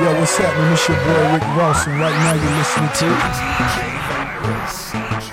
Yo, what's happening? It's your boy Rick Rawson. Right now you're listening to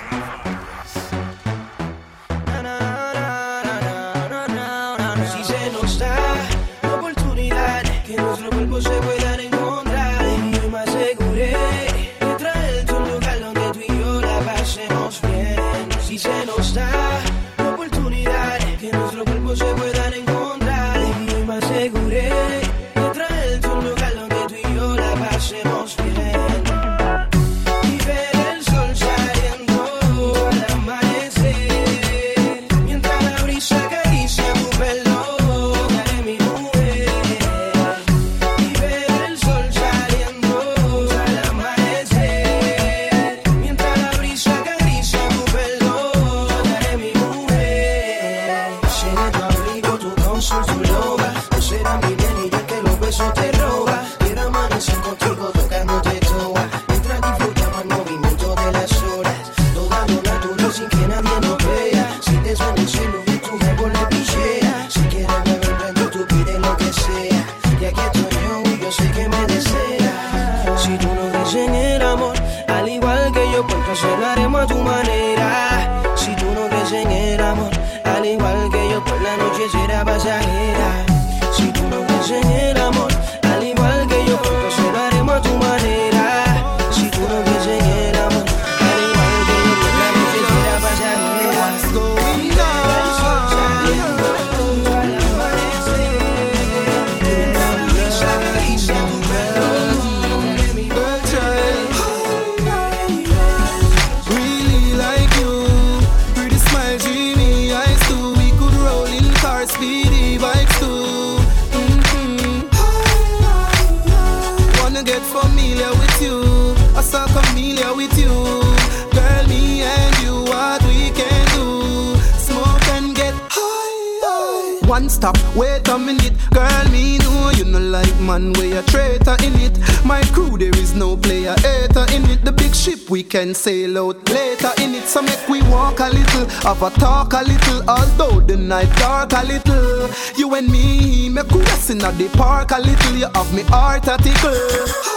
then sail out later in it. So make we walk a little, have a talk a little, although the night dark a little. You and me, make we rest in the park a little. You have me heart a tickle.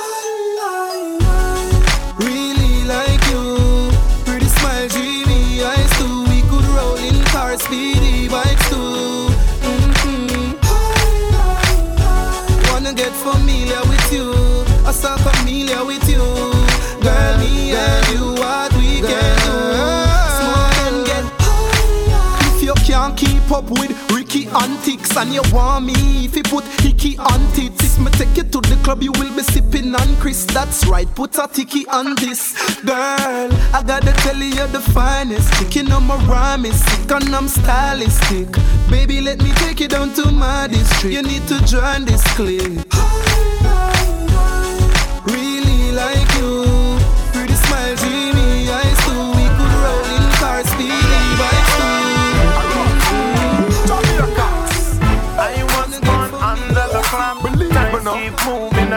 kicks and you want me. If you put hickey on tits, me take you to the club, you will be sipping on Chris. That's right, put a tiki on this. Girl, I gotta tell you, you're the finest. Chicken on my rhyme is sick and I'm stylistic. Baby, let me take you down to my district. You need to join this clique.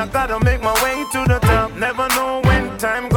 I gotta make my way to the top. Never know when time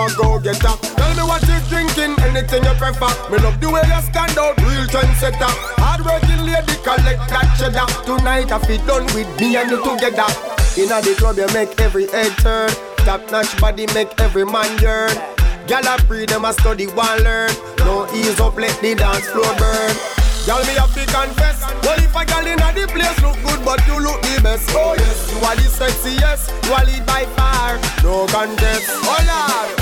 I am a go-getter. Tell me what you drinking, anything you prefer. Me love the way you stand out, real trendsetter. Hard working lady, collect that cheddar. Tonight I feel done with me and you together. Inna the club you make every head turn. Top notch body make every man yearn. Gyal a free them a study one learn. No ease up, let the dance floor burn. Gyal me have to confess. Well if a gyal inna the place look good, but you look the best. Oh yes, you are the sexiest. You are lead by far. No contest. Oh Lord.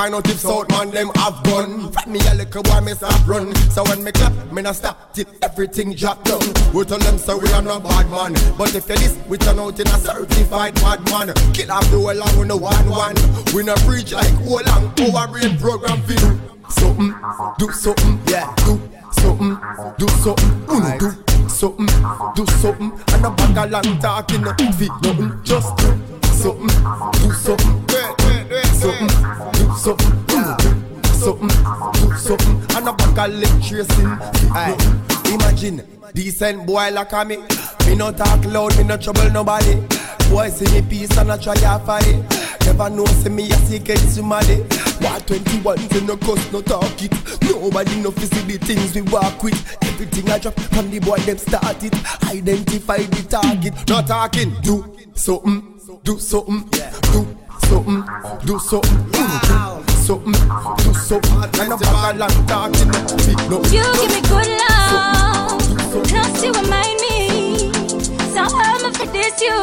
Find out if South man them have gun. From me a little boy me stop run. So when me clap me not stop till everything drop down. We tell them so we are not bad man. But if you this we turn out in a certified bad man. Kill off the whole and we no one one. We no preach like whole long our brain program for do Something, do something, yeah, do something, do something, uno do something, do something, and a bag of long talking, feet nothing, just do something, leg tracing, nothing. Imagine decent boy like me, me no talk loud, me no trouble nobody. Boy see me peace and I try to fight it. Never know see me a secret somebody. What 21 to no cuss no talk it. Nobody no see the things we walk with. Everything I drop from the boy them start it. Identify the target, not talking. Do something, do something, do something, do something, do something, do something. And a bag of long talking. Feet no. You give me good love, plus you remind me. So I'm for this you.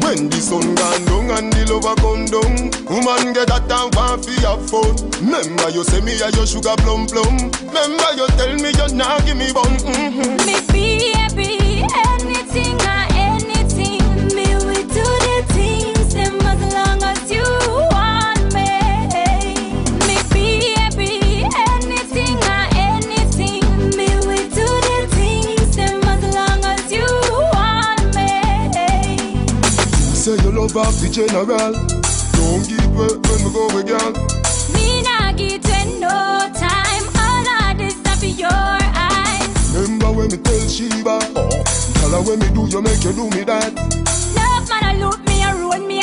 When the sun gone down and the lover come down Woman get that and want fi have fun Remember you say me a your sugar plum plum Remember you tell me you not give me bun mm-hmm. Me love of the general. Don't give way when we go again. Me not get in no time. All of this stuff in your eyes. Remember when me tell Sheba, oh. tell her when me do you make you do me that. Love man, I look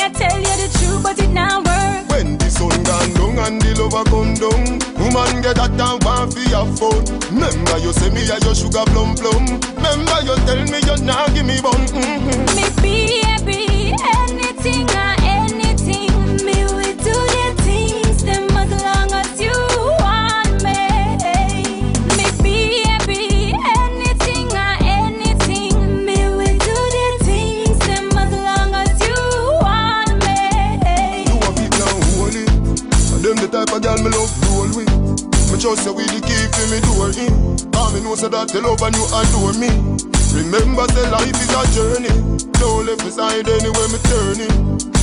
I tell you the truth, but it now work. When the sun gone down and the lover come down, woman get that and want for your phone. Remember you say me a your sugar plum plum. Remember you tell me you nah give me bun. Mm-hmm. Me baby, anything or just say we the key for me door in. Cause me know say that the love and you adore me. Remember say life is a journey. Don't left me side anywhere me turning.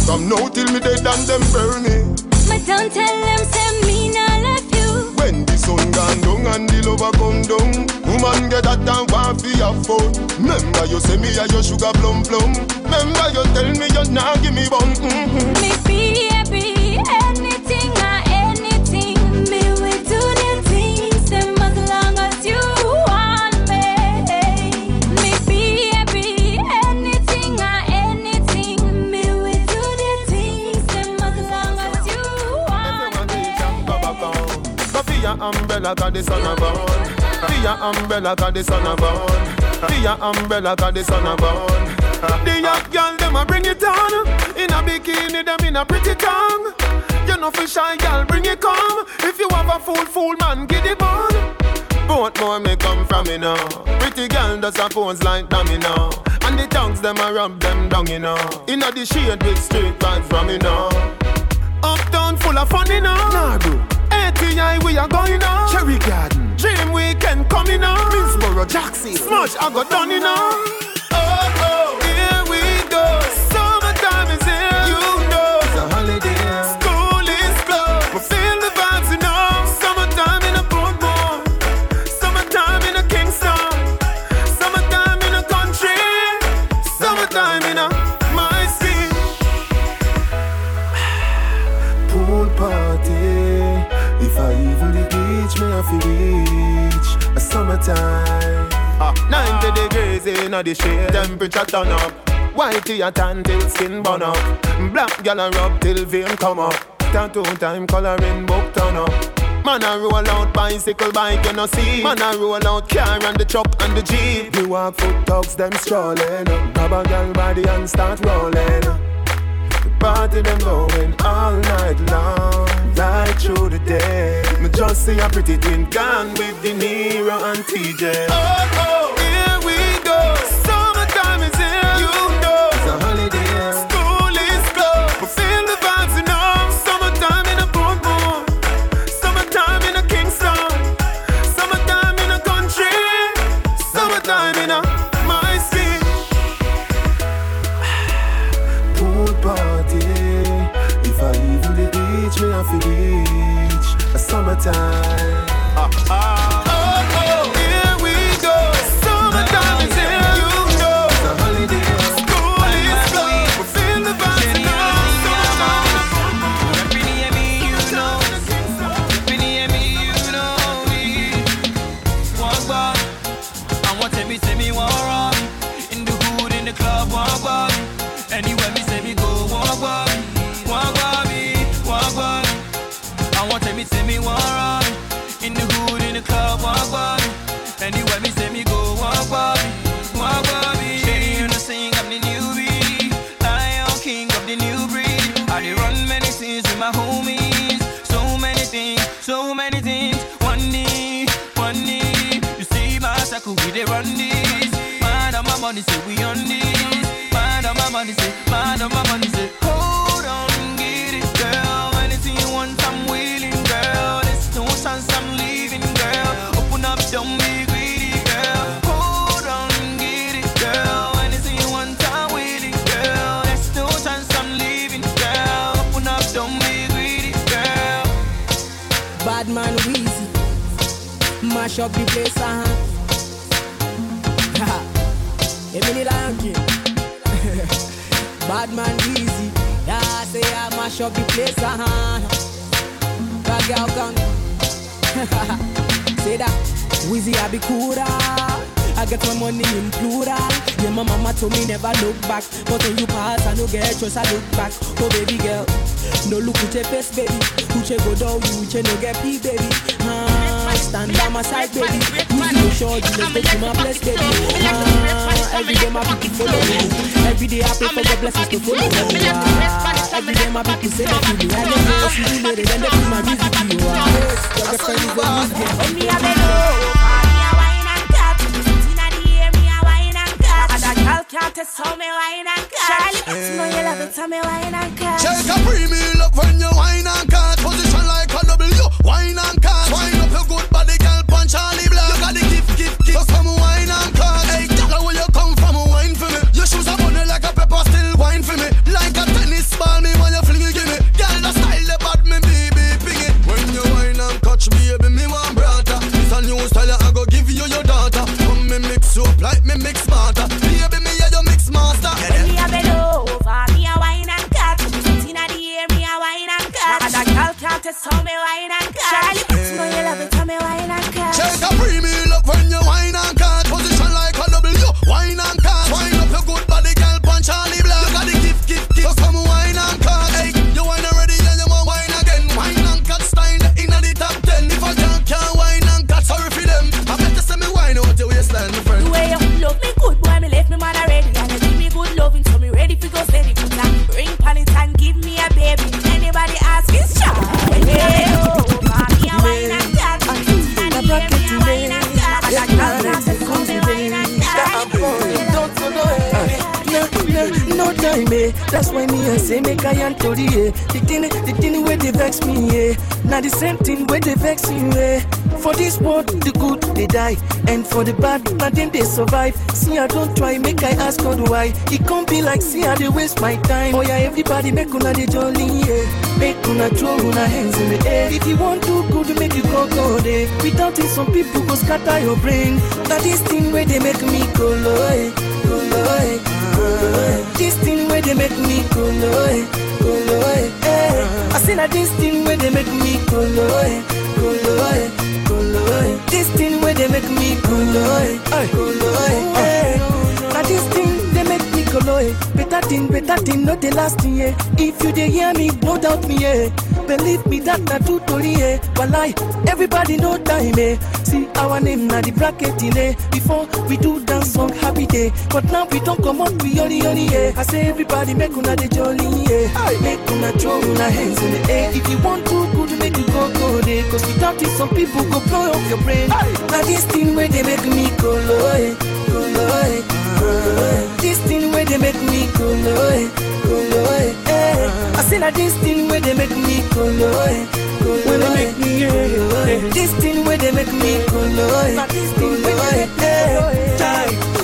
From now till me dead and them burn. Me don't tell them say me not love you. When the sun gone down and the lover come down, woman get that and want for your phone. Remember you say me a your sugar plum plum. Remember you tell me you nah give me bun. Mm-hmm. Me umbrella cause the sun a burn For umbrella cause the sun a burn For umbrella cause the sun a burn The young girl them a bring it on. In a bikini them in a pretty tongue. You know for shy girl bring it come. If you have a fool fool man get it on Both more may come from me now Pretty girl does her phones like dummy now And the tongues them a rub them down you know. Inna the shade with straight vibes from me now Uptown full of fun, you know. Nah, bro. ATI, we are going on. Cherry Garden. Dream Weekend coming on. Minsboro, Jackson. Smush, I got done, you know. Summertime. Ah, 90 degrees in the shade, temperature turn up. Whitey a tan till skin burn up. Black gal a rub till vein come up. Tattoo time coloring book turn up. Man a roll out bicycle bike, you know see. Man a roll out car and the truck and the jeep. You walk foot dogs, them strolling. Grab a gal body and start rolling. Party them going all night long, right through the day. Me just see a pretty twin gone with De Niro and TJ. Oh, oh, beach, have reach a summertime. Ah, ah. We run this. Man on my money, say we on this. Man on my money, say, man on my money, say, hold on, get it, girl. Anything you want, I'm willing, girl. There's no chance I'm leaving, girl. Open up, don't be greedy, girl. Hold on, get it, girl. Anything you want, I'm willing, girl. There's no chance I'm leaving, girl. Open up, don't be greedy, girl. Bad man Weezy, mash up the place, uh huh. Emily Lion King. Bad man Weezy, yeah, say I mash up the place, uh huh. That girl come. say that, Weezy I be cooler. I get my money in plural. Yeah, my mama told me never look back. But when you pass, I no get trust, I look back. Oh, baby girl. No look at your face, baby. Uche go down, you uche no get pee, baby. Ah, stand by my side, baby. Who's no sure you let's go to my place, baby. Ah, every day my people follow me. Every day I pray for the blessings to follow me. Every day my people say that you me. I don't know if you made it, then they put my music to you. Ah, your girlfriend is the music. Oh, me a beg me a wine and cut. Inna the air, me a wine and cut. And that can't test how me wine and cut. Charlie, you know you love it, how me wine and cut. Shake a premium up when you wine and cut. Position like a W, wine and cut. Wine up your good body, test how me wine and survive. See, I don't try, make I ask God why. It can't be like see I they waste my time. Oh yeah, everybody make una the jolly, yeah. Make una throw una hands in the air. If you want to good, make you go go there. Without it, some people go scatter your brain. Now this thing where they make me go low, go low. This thing where they make me go low, go low, eh. I say that this thing where they make me go low, go low, go low. This thing make me go low, eh. eh. This thing they make me eh. Better thing, better thing, not the last thing, yeah. If you dey hear me, no doubt me, yeah. Believe me that na true story, eh. Walai, everybody know time, eh. See our name na the bracket in eh. Before we do dance song happy day, but now we don't come up we only only yeah. I say everybody make una the jolly, yeah. Make una throw una hands in the air. If you want to good, go there. Cause without it, some people go blow up your brain. Now this thing where they make me go low, eh. go low, eh. go low, eh. This thing where they make me go low, eh. go low, eh. eh. I say that this thing where they make me go low, eh. go low, they make me go low, eh. This thing where they make me go low, eh. go low, eh. eh. time.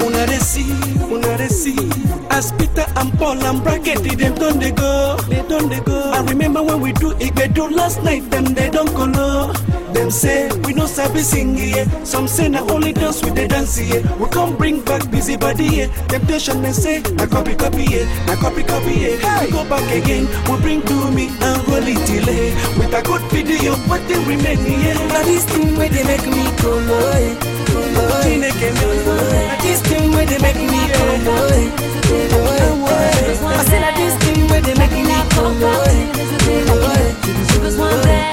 J'ai on a réussi, on a. As Peter and Paul and Bracket, them don't they go, they don't they go. I remember when we do it, they do last night, them they don't go low. Them say we no sabi sing yeah. Some say na only dance with the dance yeah. We come bring back busy body yeah. Temptation they say na copy copy yeah, na copy copy yeah. We go back again, we bring to me and it delay with a good video. What they remain yeah. Now this thing where they make me go eh. go. Chineke me. Now this thing where they make me go low, go low, eh. I say this thing where they make me go low, eh.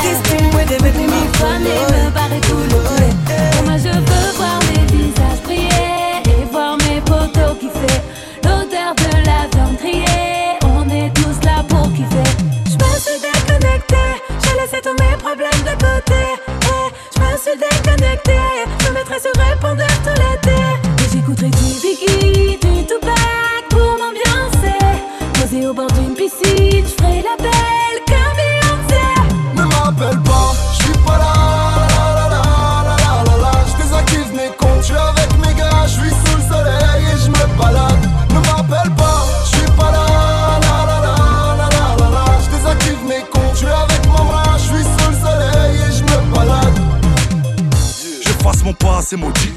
This thing where they make me et me paraît douloureux. Pour moi, je veux voir mes visages briller et voir mes potos kiffer. L'odeur de la viande grillée, on est tous là pour kiffer. Je me suis déconnecté, j'ai laissé tous mes problèmes de côté. Eh, je me suis déconnecté, je mettrai sur répondeur je ferai la belle comme Ne m'appelle pas, je suis pas là. La la la la la la Je désactive mes comptes, je suis avec mes gars, je suis sous le soleil et je me balade. Ne m'appelle pas, je suis pas là. La la la la la la Je désactive mes comptes, je suis avec maman, je suis sous le soleil et je me balade. J'efface mon passé maudit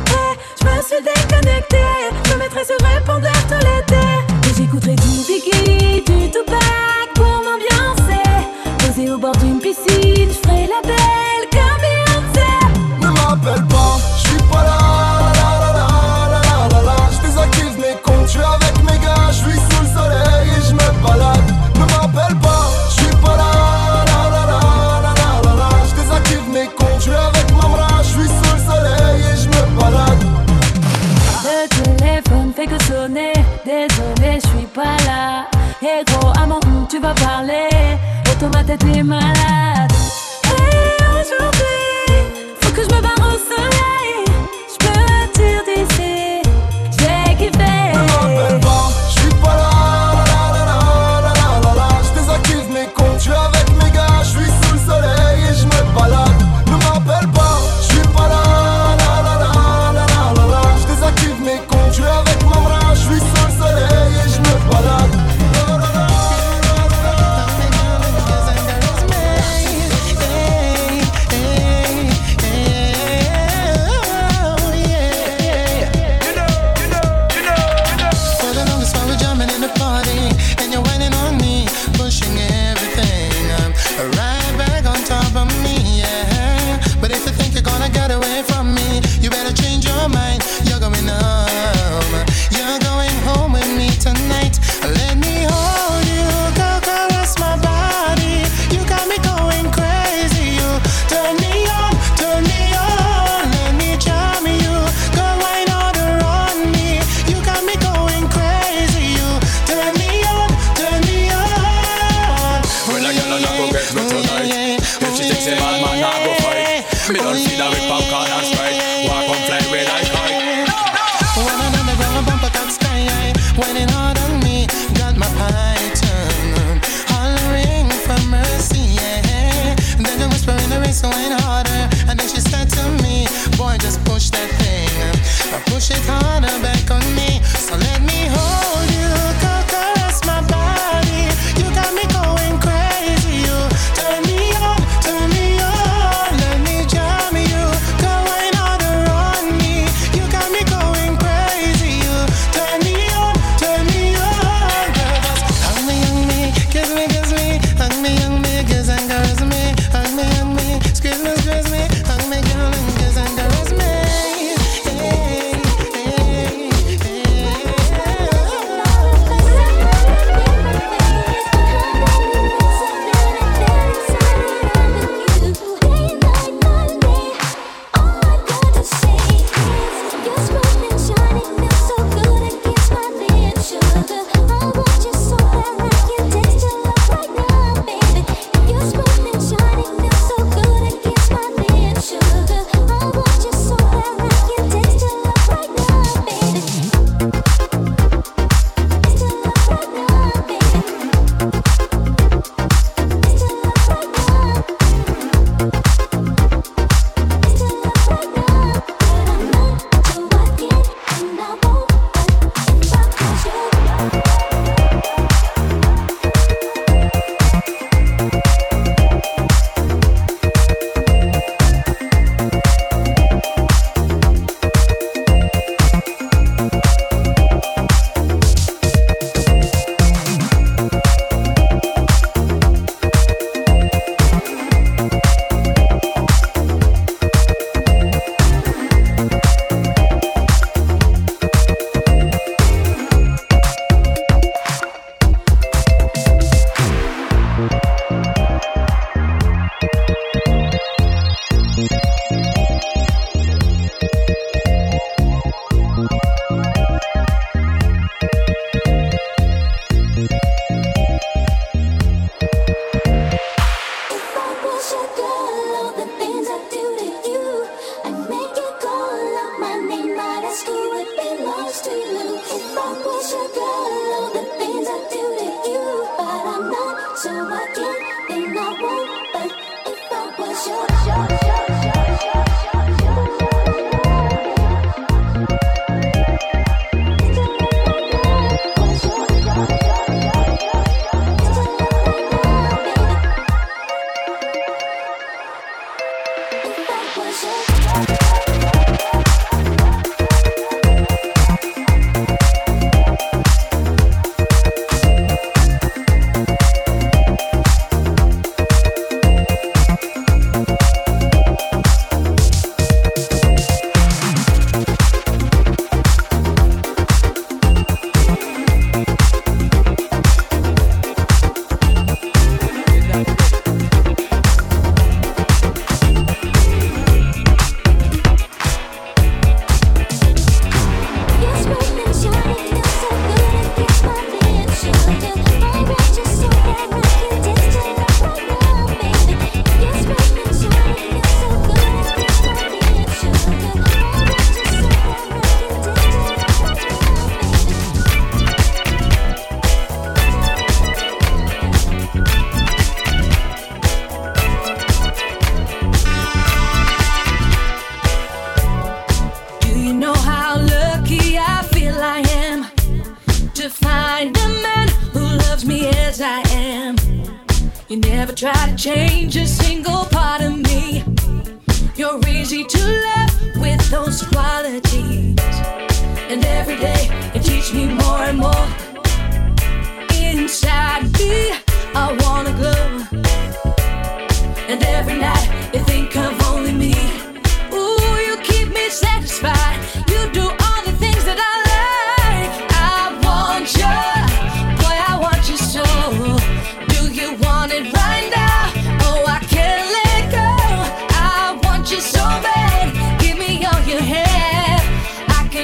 Je me suis déconnecté, je me mettrai sur répondeur tout l'été. Et j'écouterai du Biggie, du Tupac pour m'ambiancer. Posé au bord d'une piscine, je ferai la belle comme Beyoncé. Ne m'appelle reparler. Et tomate était malade.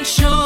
Show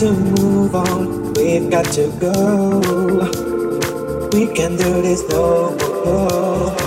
to move on. We've got to go. We can do this no more.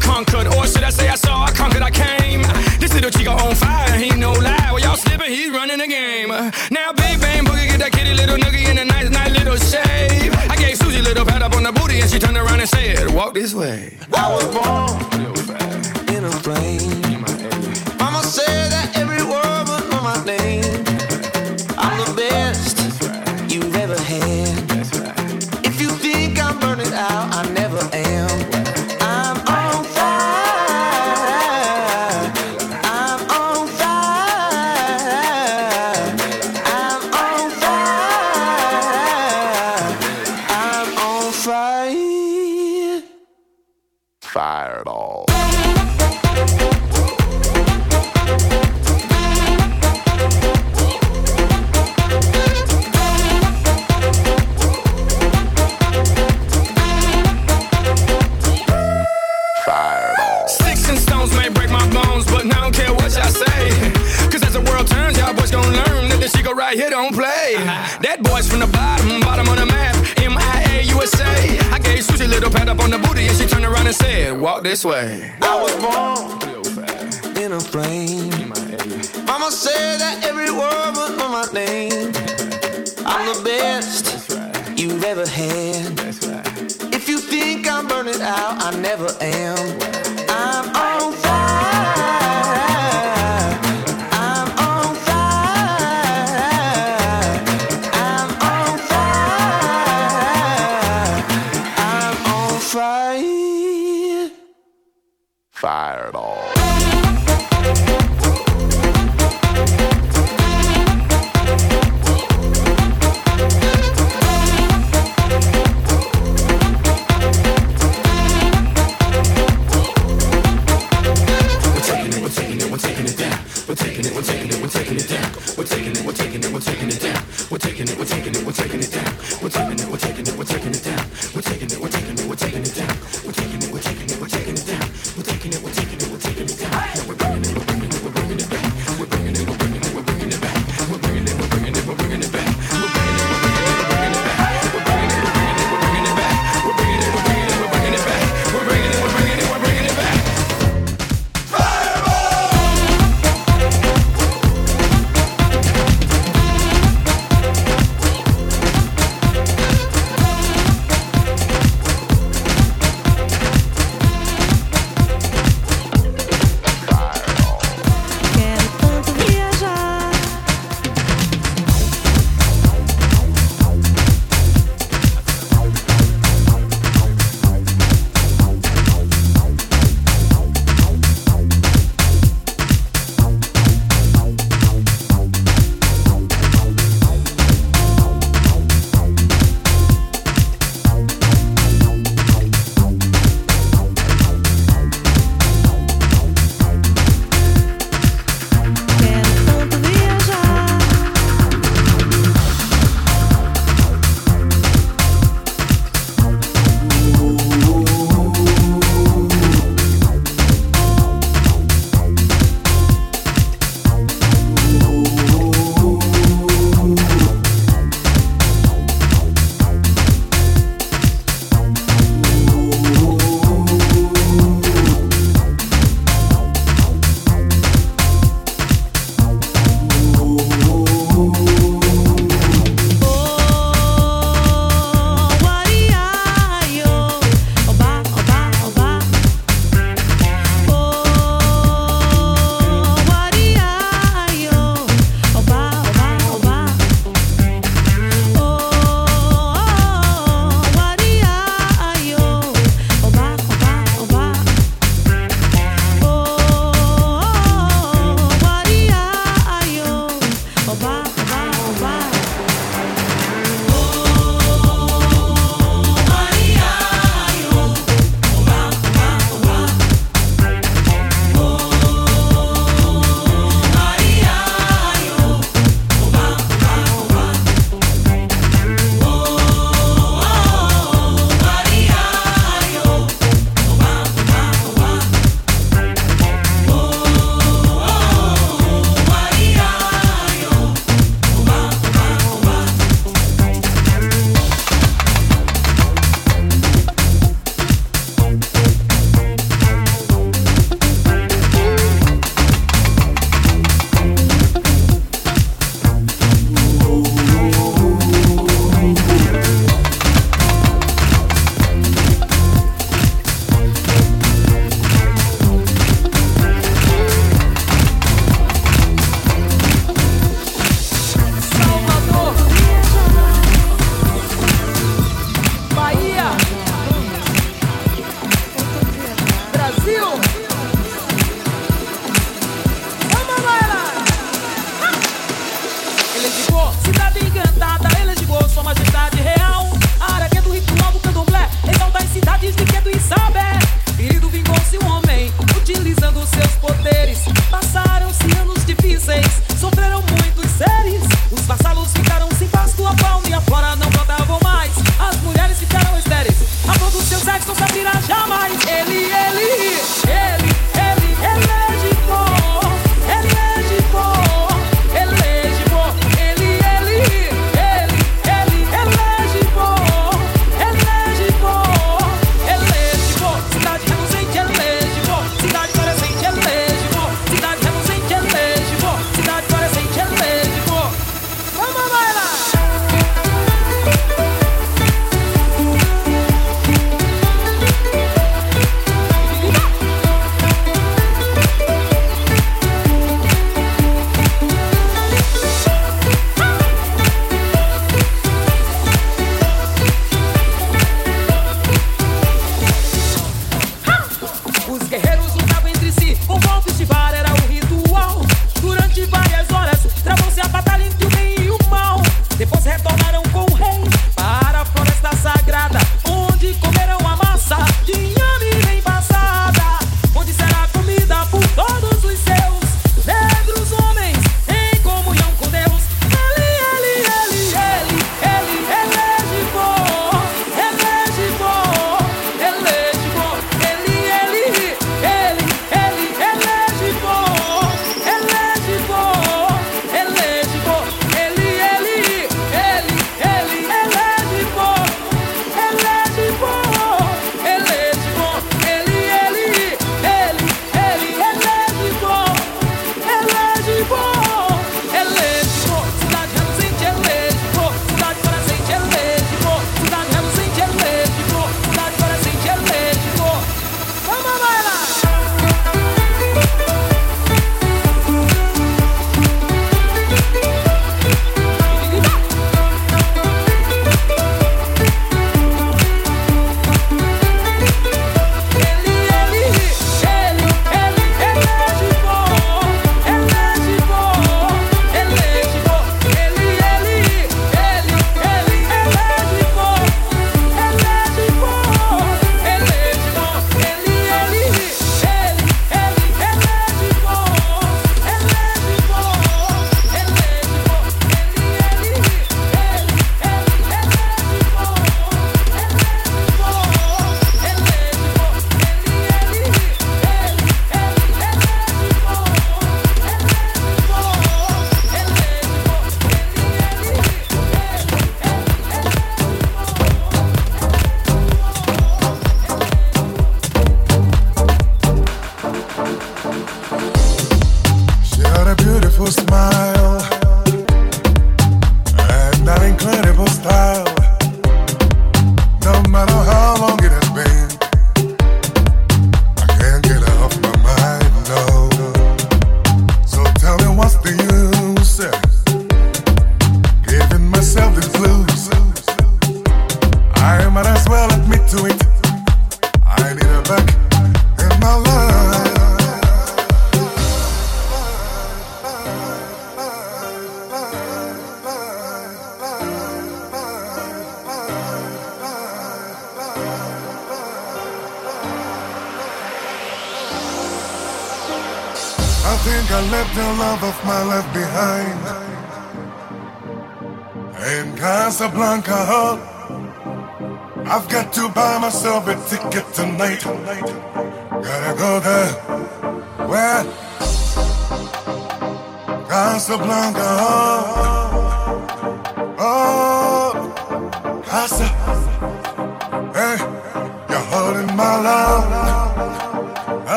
conquered, or should I say I saw I conquered, I came. This little chico on fire, he no lie. Well, y'all slipping, he's running the game. Now, big bang boogie, get that kitty little noogie in a nice, nice little shave. I gave Susie a little pat up on the booty, and she turned around and said, Walk this way. I was born.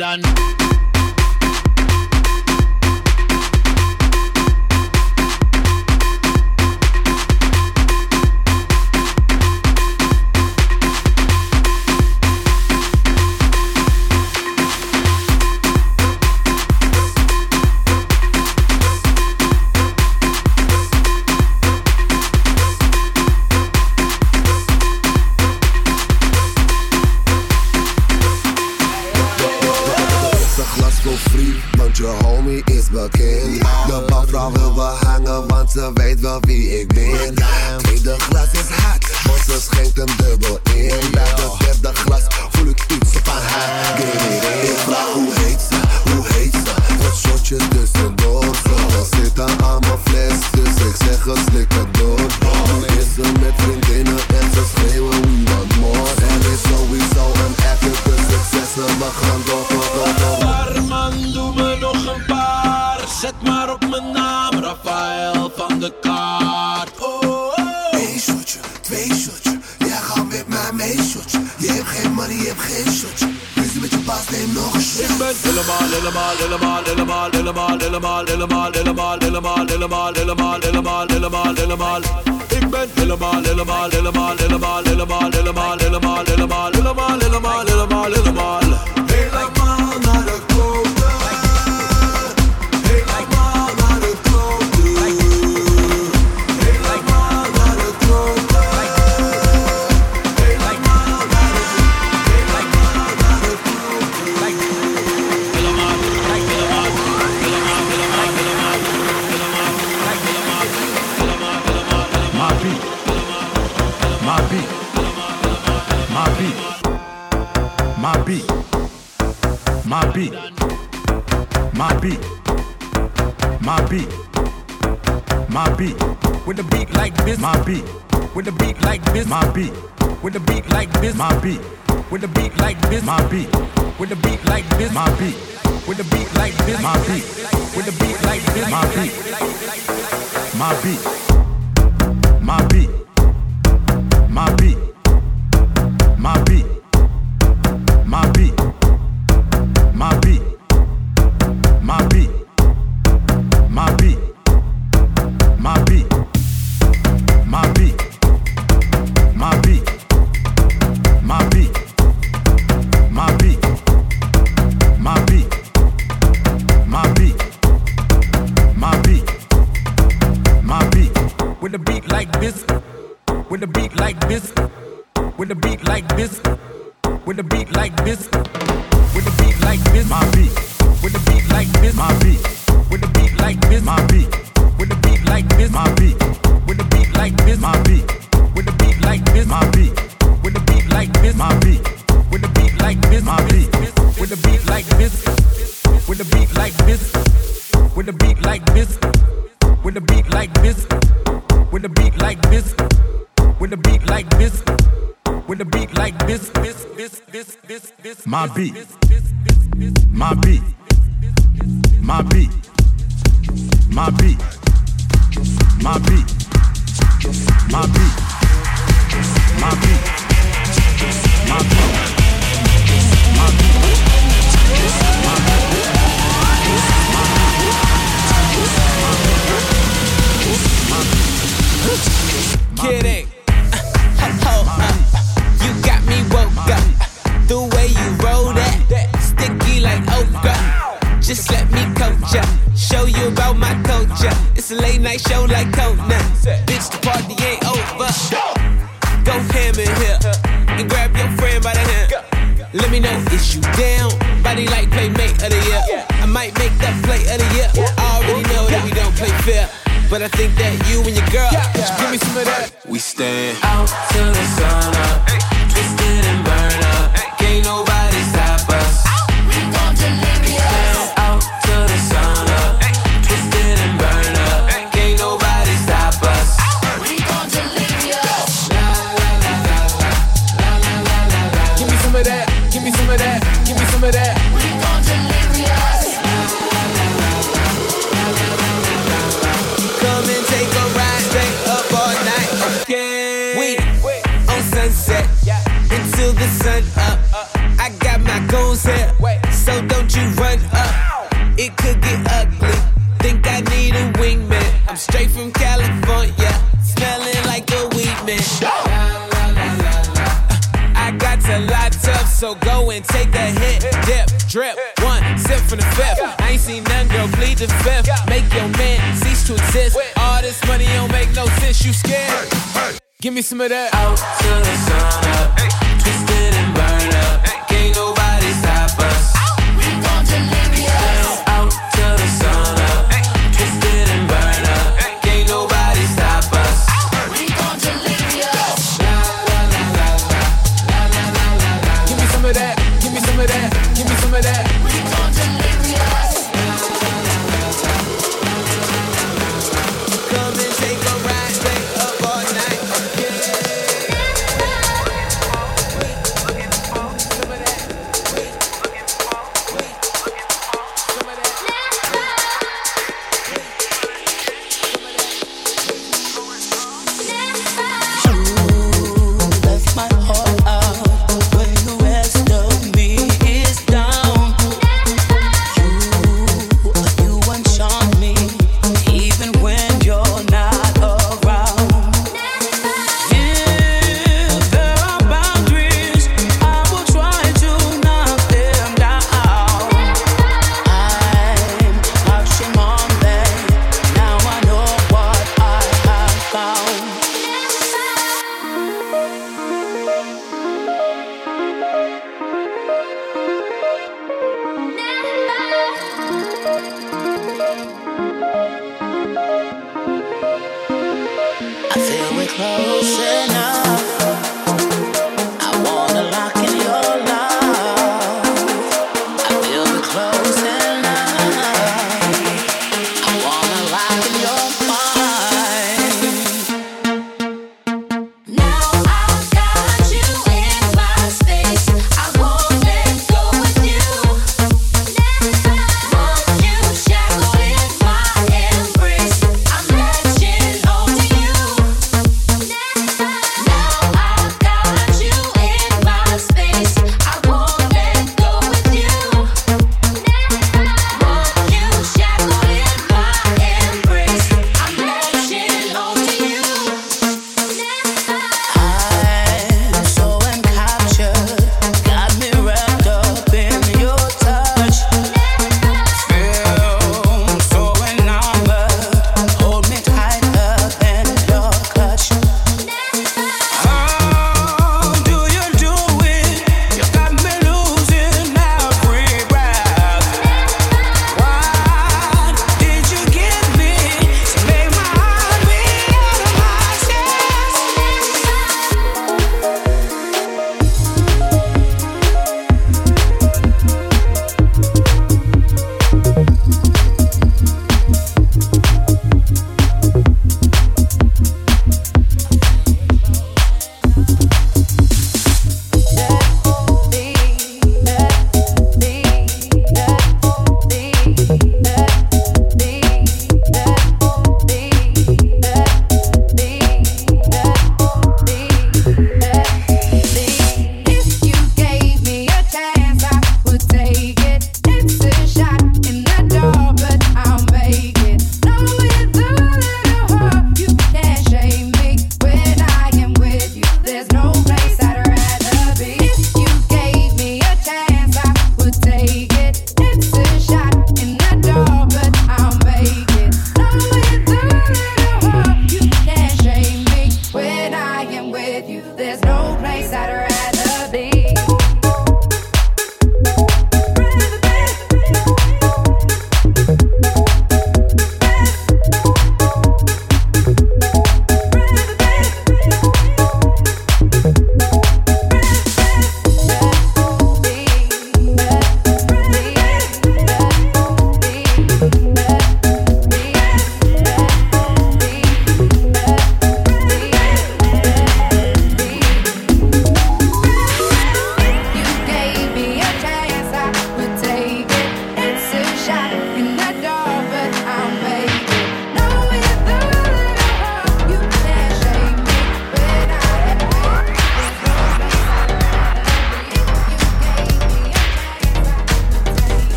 than beat.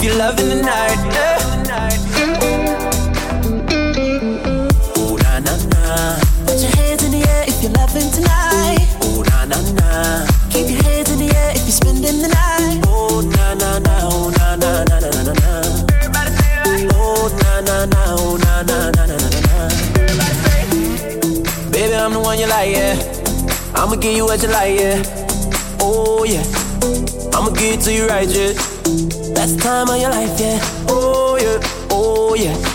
feel love in the night. Yeah. Ooh na na na. Put your hands in the air if you're loving tonight. Oh na na na. Keep your hands in the air if you're spending the night. Oh na na na, oh na na na na na na. Everybody say it like. Oh na na na, oh na na na na na na. Everybody say. Baby, I'm the one you like, yeah. I'ma give you what you like, yeah. Oh yeah. I'ma give it to you right, yeah. Best time of your life, yeah. Oh yeah, oh yeah.